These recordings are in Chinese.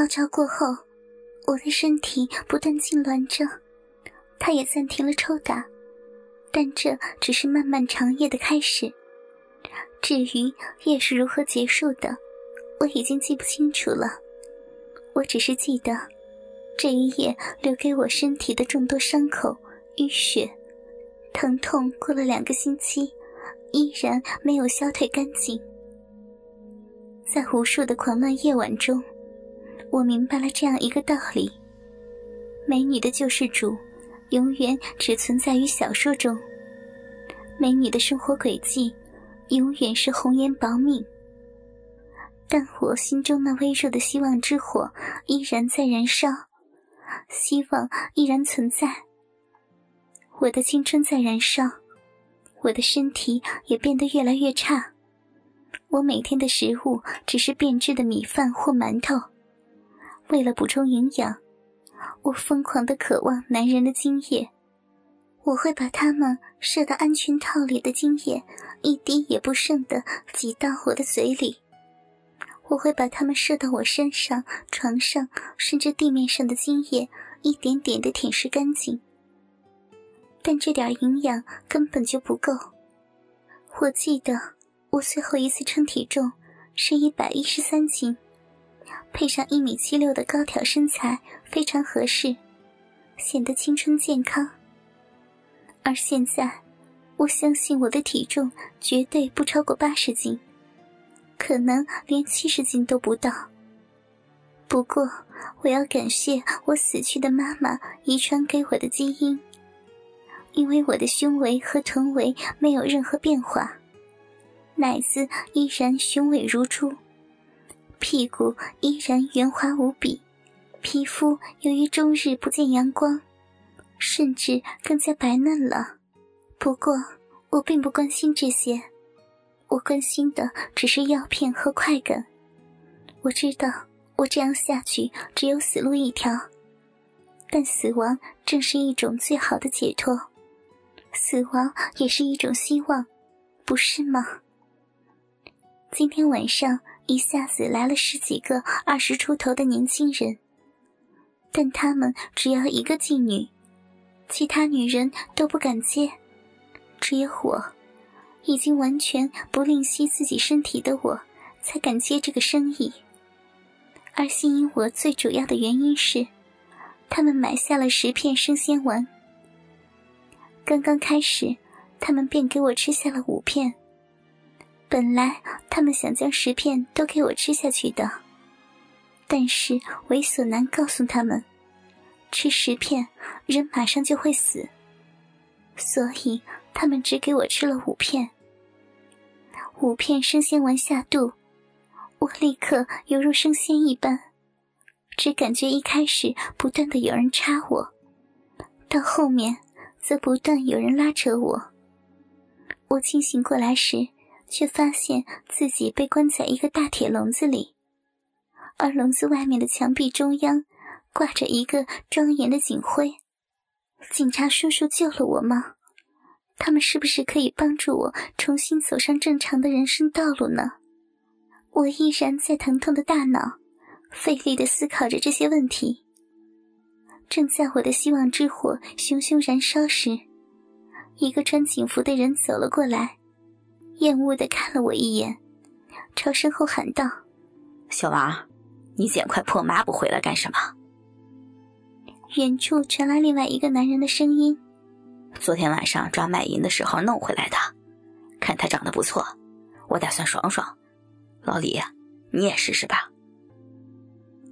高潮过后，我的身体不断痉挛着，他也暂停了抽打，但这只是漫漫长夜的开始。至于夜是如何结束的，我已经记不清楚了。我只是记得，这一夜留给我身体的众多伤口、淤血、疼痛，过了两个星期，依然没有消退干净。在无数的狂乱夜晚中，我明白了这样一个道理：美女的救世主，永远只存在于小说中；美女的生活轨迹。永远是红颜薄命，但我心中那微弱的希望之火依然在燃烧，希望依然存在。我的青春在燃烧，我的身体也变得越来越差。我每天的食物只是变质的米饭或馒头。为了补充营养，我疯狂的渴望男人的精液。我会把他们射到安全套里的精液一滴也不剩的挤到我的嘴里。我会把他们射到我身上、床上，甚至地面上的精液一点点的舔舐干净。但这点营养根本就不够。我记得我最后一次称体重是一百一十三斤，配上一米七六的高挑身材，非常合适，显得青春健康。而现在，我相信我的体重绝对不超过八十斤，可能连七十斤都不到。不过，我要感谢我死去的妈妈遗传给我的基因，因为我的胸围和臀围没有任何变化，奶子依然雄伟如初，屁股依然圆滑无比，皮肤由于终日不见阳光。甚至更加白嫩了。不过，我并不关心这些，我关心的只是药片和快感。我知道，我这样下去只有死路一条，但死亡正是一种最好的解脱，死亡也是一种希望，不是吗？今天晚上一下子来了十几个二十出头的年轻人，但他们只要一个妓女。其他女人都不敢接，只有我，已经完全不吝惜自己身体的我，才敢接这个生意。而吸引我最主要的原因是，他们买下了十片生鲜丸。刚刚开始，他们便给我吃下了五片。本来他们想将十片都给我吃下去的，但是猥琐男告诉他们。吃十片，人马上就会死，所以他们只给我吃了五片。五片生鲜丸下肚，我立刻犹如升仙一般，只感觉一开始不断的有人插我，到后面则不断有人拉扯我。我清醒过来时，却发现自己被关在一个大铁笼子里，而笼子外面的墙壁中央。挂着一个庄严的警徽，警察叔叔救了我吗？他们是不是可以帮助我重新走上正常的人生道路呢？我依然在疼痛的大脑，费力的思考着这些问题。正在我的希望之火熊熊燃烧时，一个穿警服的人走了过来，厌恶的看了我一眼，朝身后喊道：“小王，你捡块破抹布回来干什么？”远处传来另外一个男人的声音：“昨天晚上抓卖淫的时候弄回来的，看他长得不错，我打算爽爽。老李，你也试试吧。”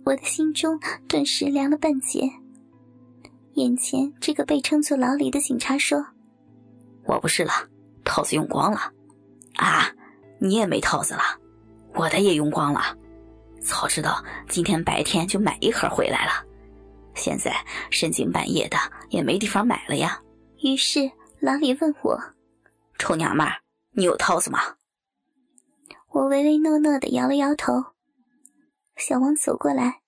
我的心中顿时凉了半截。眼前这个被称作老李的警察说：“我不是了，套子用光了。啊，你也没套子了，我的也用光了。早知道今天白天就买一盒回来了。”现在深更半夜的也没地方买了呀。于是老李问我：“臭娘们，你有套子吗？”我唯唯诺诺的摇了摇头。小王走过来，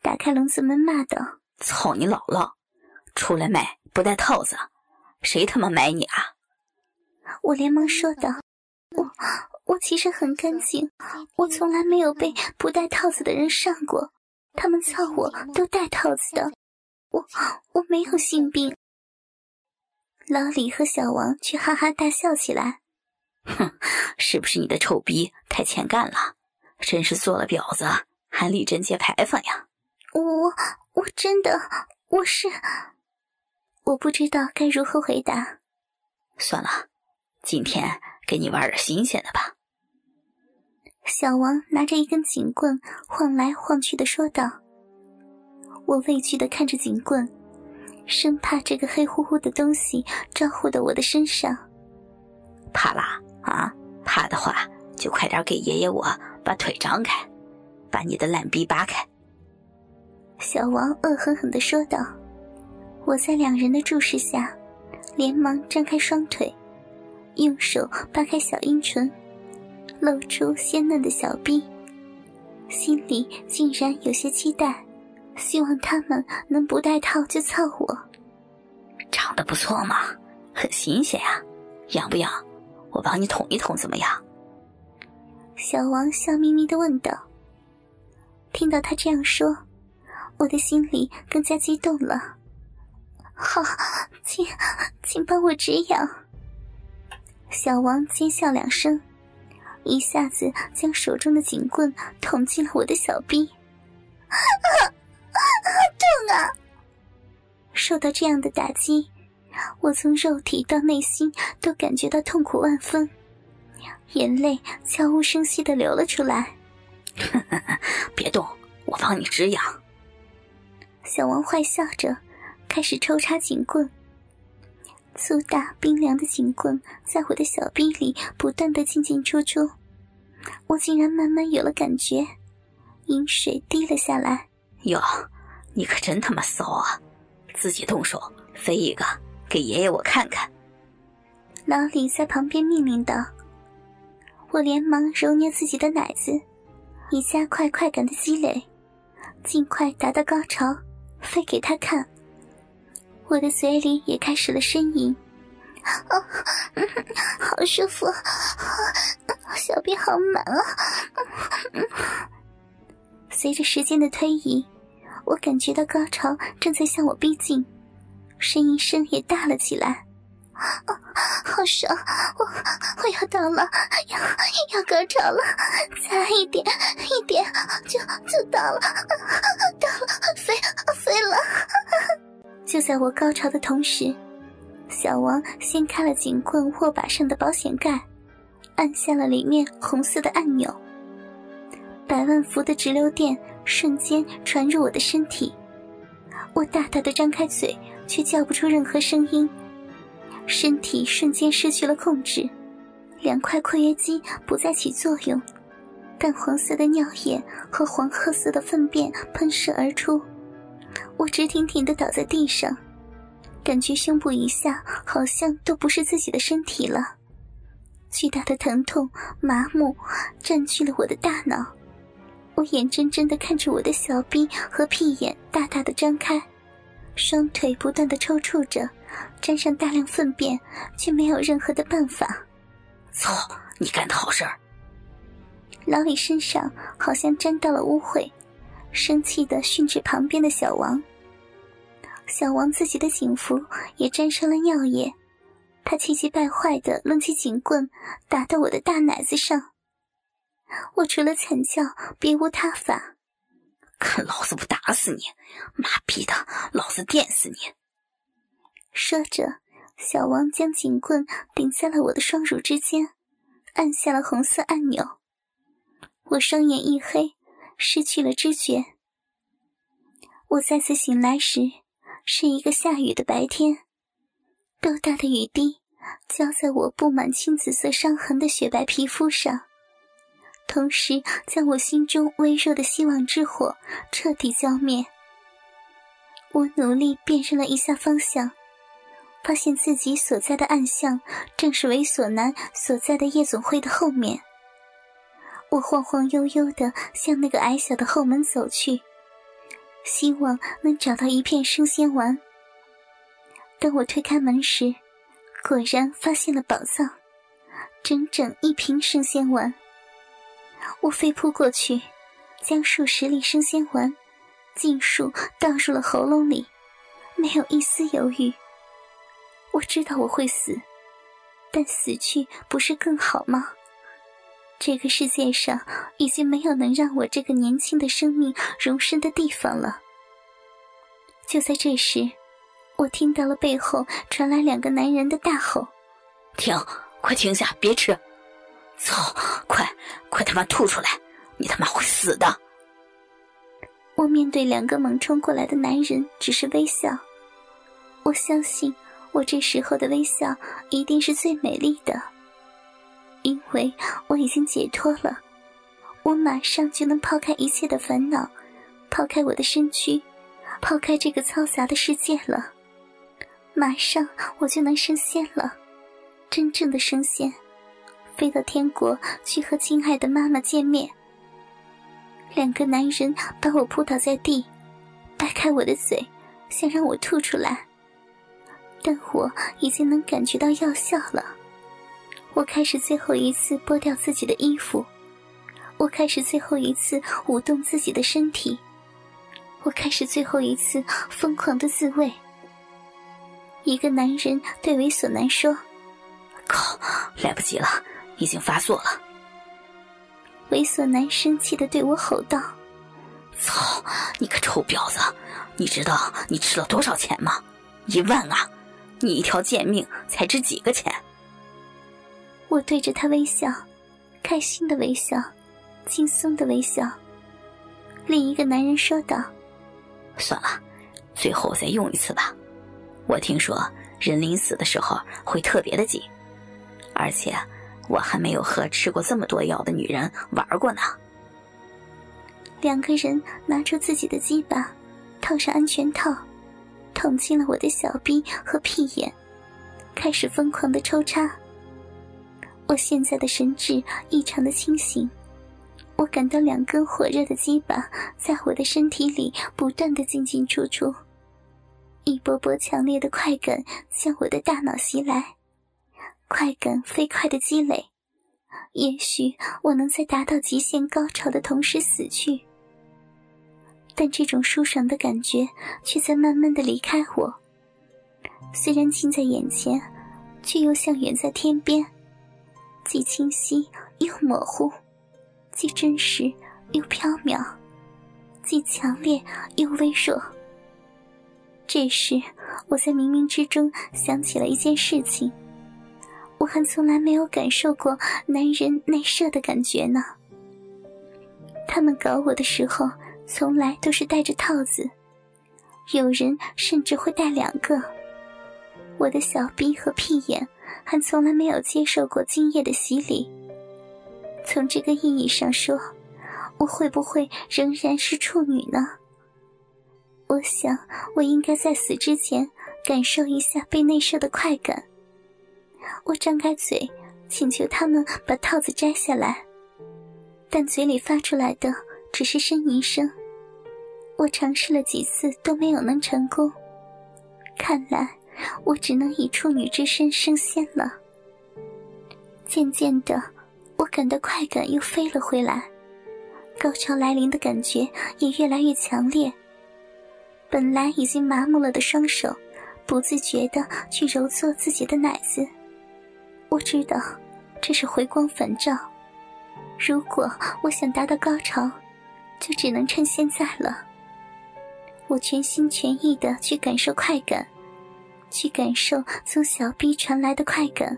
打开笼子门，骂道：“操你姥姥！出来卖不带套子，谁他妈买你啊？”我连忙说道：“我我其实很干净，我从来没有被不带套子的人上过。他们操我都戴套子的，我我没有性病。老李和小王却哈哈大笑起来。哼，是不是你的臭逼太欠干了？真是做了婊子还立贞节牌坊呀！我我真的我是，我不知道该如何回答。算了，今天给你玩点新鲜的吧。小王拿着一根警棍晃来晃去的说道。我畏惧的看着警棍，生怕这个黑乎乎的东西招呼到我的身上。怕啦？啊，怕的话就快点给爷爷我把腿张开，把你的烂逼扒开。小王恶狠狠的说道。我在两人的注视下，连忙张开双腿，用手扒开小阴唇，露出鲜嫩的小臂，心里竟然有些期待，希望他们能不带套就操我。长得不错嘛，很新鲜呀，痒不痒？我帮你捅一捅，怎么样？小王笑眯眯的问道。听到他这样说，我的心里更加激动了。好，请，请帮我止痒。小王尖笑两声，一下子将手中的警棍捅进了我的小臂。啊，痛啊！受到这样的打击。我从肉体到内心都感觉到痛苦万分，眼泪悄无声息的流了出来。别动，我帮你止痒。小王坏笑着，开始抽插警棍。粗大冰凉的警棍在我的小臂里不断的进进出出，我竟然慢慢有了感觉，饮水滴了下来。哟，你可真他妈骚啊！自己动手，飞一个。给爷爷我看看。老李在旁边命令道：“我连忙揉捏自己的奶子，以加快快感的积累，尽快达到高潮，飞给他看。”我的嘴里也开始了呻吟，啊，好舒服，小便好满啊！随着时间的推移，我感觉到高潮正在向我逼近。呻吟声也大了起来，啊好爽！我我要到了，要要高潮了，再一点一点就就到了，到了，飞飞了！就在我高潮的同时，小王掀开了警棍握把上的保险盖，按下了里面红色的按钮，百万伏的直流电瞬间传入我的身体，我大大的张开嘴。却叫不出任何声音，身体瞬间失去了控制，两块括约肌不再起作用，淡黄色的尿液和黄褐色的粪便喷射而出，我直挺挺的倒在地上，感觉胸部以下好像都不是自己的身体了，巨大的疼痛、麻木占据了我的大脑，我眼睁睁地看着我的小臂和屁眼大大的张开。双腿不断的抽搐着，沾上大量粪便，却没有任何的办法。操！你干的好事儿！老李身上好像沾到了污秽，生气的训斥旁边的小王。小王自己的警服也沾上了尿液，他气急败坏的抡起警棍打到我的大奶子上。我除了惨叫，别无他法。看老子不打死你！妈逼的，老子电死你！说着，小王将警棍顶在了我的双乳之间，按下了红色按钮。我双眼一黑，失去了知觉。我再次醒来时，是一个下雨的白天，豆大的雨滴浇在我布满青紫色伤痕的雪白皮肤上。同时，将我心中微弱的希望之火彻底浇灭。我努力辨认了一下方向，发现自己所在的暗巷正是猥琐男所在的夜总会的后面。我晃晃悠悠的向那个矮小的后门走去，希望能找到一片生鲜丸。当我推开门时，果然发现了宝藏，整整一瓶生鲜丸。我飞扑过去，将数十粒生鲜丸尽数倒入了喉咙里，没有一丝犹豫。我知道我会死，但死去不是更好吗？这个世界上已经没有能让我这个年轻的生命容身的地方了。就在这时，我听到了背后传来两个男人的大吼：“停！快停下！别吃！操！快快他妈吐出来！你他妈会死的！”我面对两个猛冲过来的男人，只是微笑。我相信。我这时候的微笑一定是最美丽的，为我已经解脱了，我马上就能抛开一切的烦恼，抛开我的身躯，抛开这个嘈杂的世界了。马上我就能升仙了，真正的升仙，飞到天国去和亲爱的妈妈见面。两个男人把我扑倒在地，掰开我的嘴，想让我吐出来。但我已经能感觉到药效了。我开始最后一次剥掉自己的衣服，我开始最后一次舞动自己的身体，我开始最后一次疯狂的自慰。一个男人对猥琐男说：“靠，来不及了，已经发作了。”猥琐男生气的对我吼道：“操，你个臭婊子！你知道你吃了多少钱吗？一万啊！”你一条贱命才值几个钱？我对着他微笑，开心的微笑，轻松的微笑。另一个男人说道：“算了，最后再用一次吧。我听说人临死的时候会特别的紧，而且我还没有和吃过这么多药的女人玩过呢。”两个人拿出自己的鸡巴，套上安全套。捅进了我的小臂和屁眼，开始疯狂的抽插。我现在的神智异常的清醒，我感到两根火热的鸡巴在我的身体里不断的进进出出，一波波强烈的快感向我的大脑袭来，快感飞快的积累，也许我能在达到极限高潮的同时死去。但这种舒爽的感觉却在慢慢的离开我。虽然近在眼前，却又像远在天边，既清晰又模糊，既真实又飘渺，既强烈又微弱。这时，我在冥冥之中想起了一件事情：我还从来没有感受过男人内射的感觉呢。他们搞我的时候。从来都是戴着套子，有人甚至会戴两个。我的小臂和屁眼还从来没有接受过精液的洗礼。从这个意义上说，我会不会仍然是处女呢？我想，我应该在死之前感受一下被内射的快感。我张开嘴，请求他们把套子摘下来，但嘴里发出来的。只是呻吟声，我尝试了几次都没有能成功。看来我只能以处女之身升仙了。渐渐的，我感到快感又飞了回来，高潮来临的感觉也越来越强烈。本来已经麻木了的双手，不自觉的去揉搓自己的奶子。我知道，这是回光返照。如果我想达到高潮，就只能趁现在了。我全心全意的去感受快感，去感受从小臂传来的快感，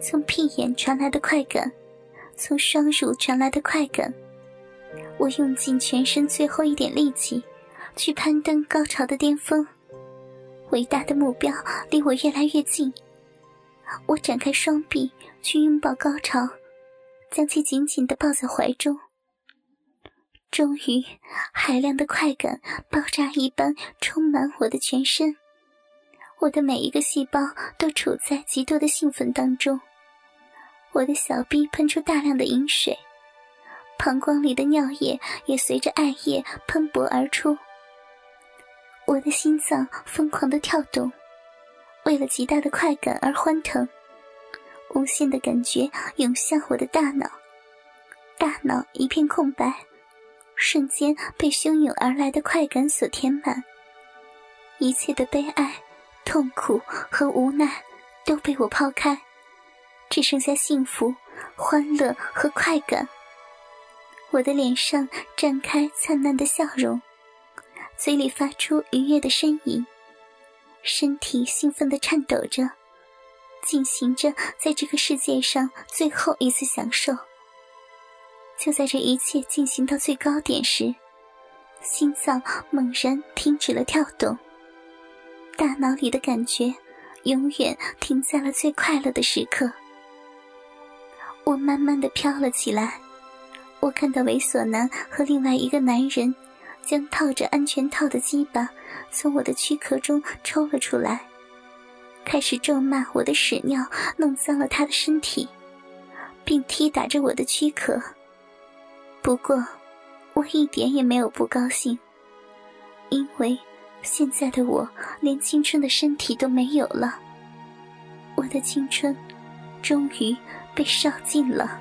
从屁眼传来的快感，从双乳传来的快感。我用尽全身最后一点力气，去攀登高潮的巅峰。伟大的目标离我越来越近。我展开双臂去拥抱高潮，将其紧紧的抱在怀中。终于，海量的快感爆炸一般充满我的全身，我的每一个细胞都处在极度的兴奋当中。我的小臂喷出大量的饮水，膀胱里的尿液也随着艾叶喷薄而出。我的心脏疯狂的跳动，为了极大的快感而欢腾，无限的感觉涌向我的大脑，大脑一片空白。瞬间被汹涌而来的快感所填满，一切的悲哀、痛苦和无奈都被我抛开，只剩下幸福、欢乐和快感。我的脸上绽开灿烂的笑容，嘴里发出愉悦的呻吟，身体兴奋的颤抖着，进行着在这个世界上最后一次享受。就在这一切进行到最高点时，心脏猛然停止了跳动，大脑里的感觉永远停在了最快乐的时刻。我慢慢的飘了起来。我看到猥琐男和另外一个男人，将套着安全套的鸡巴从我的躯壳中抽了出来，开始咒骂我的屎尿弄脏了他的身体，并踢打着我的躯壳。不过，我一点也没有不高兴，因为现在的我连青春的身体都没有了，我的青春终于被烧尽了。